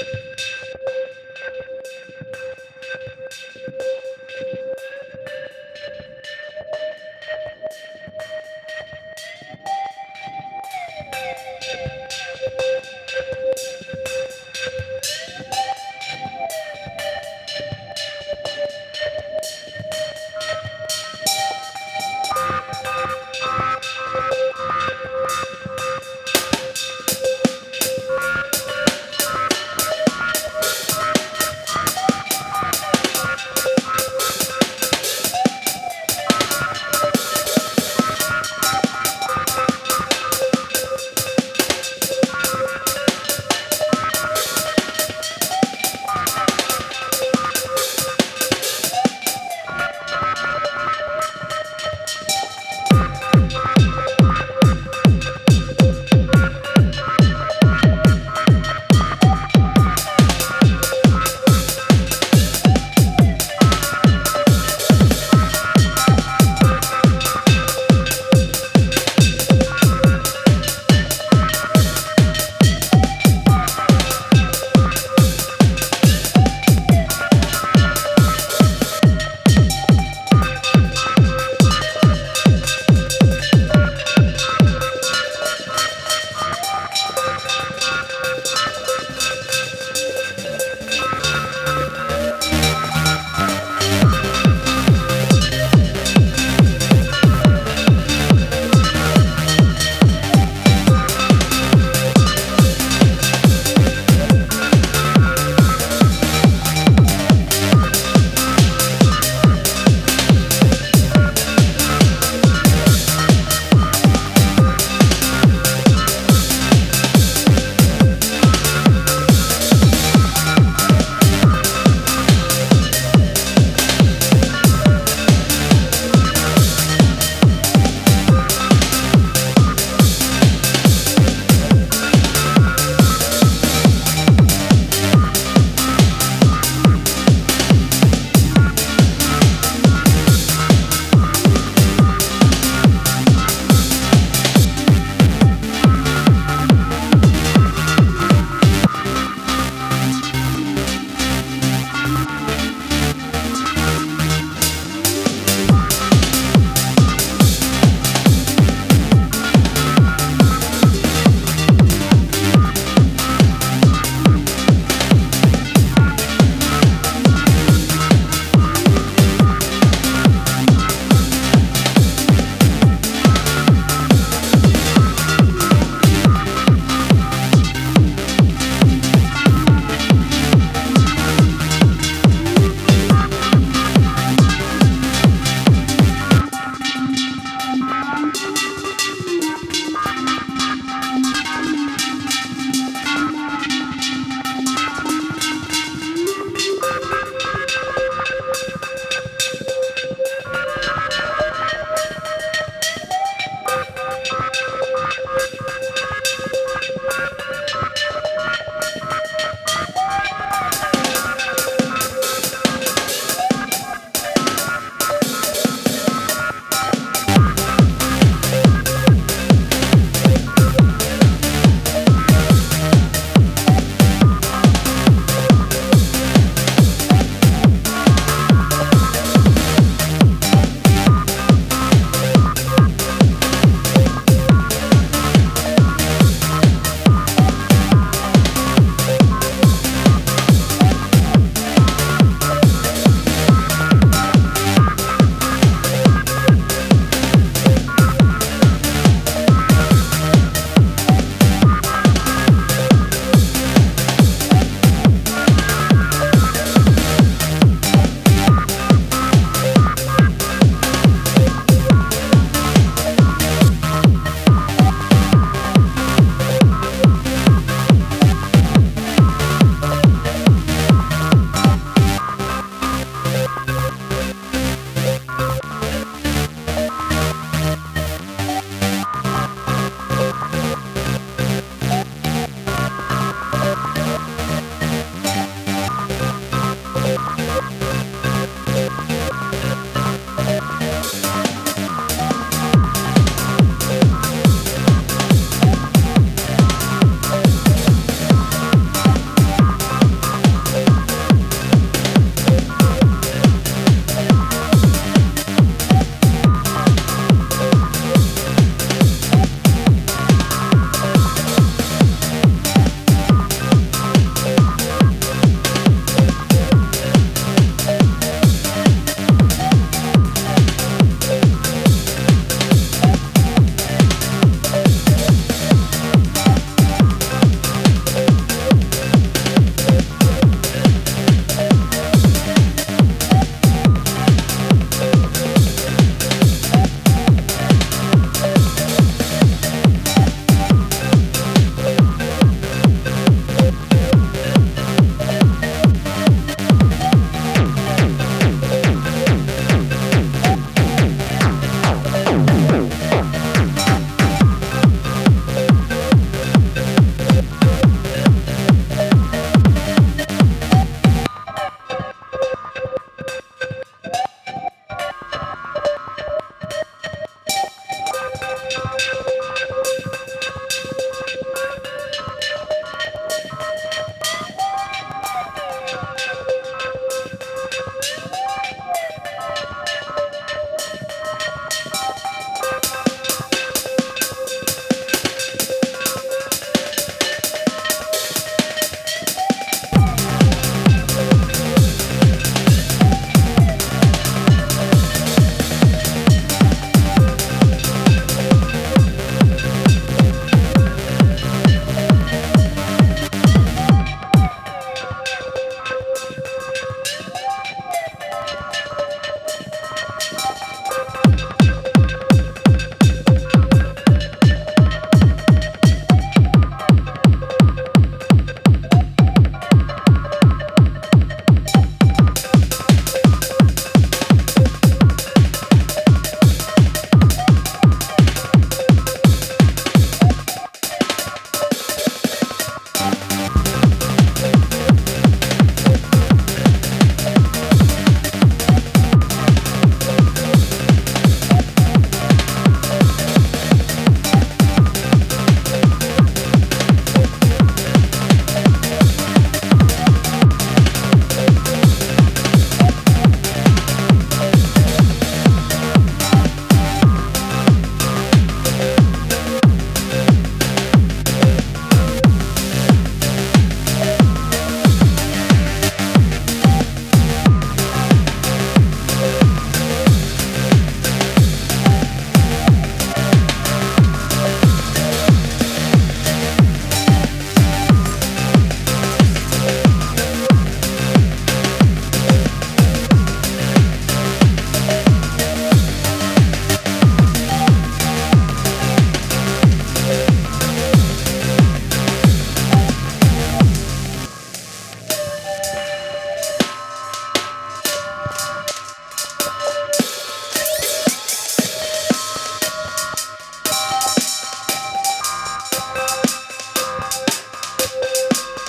you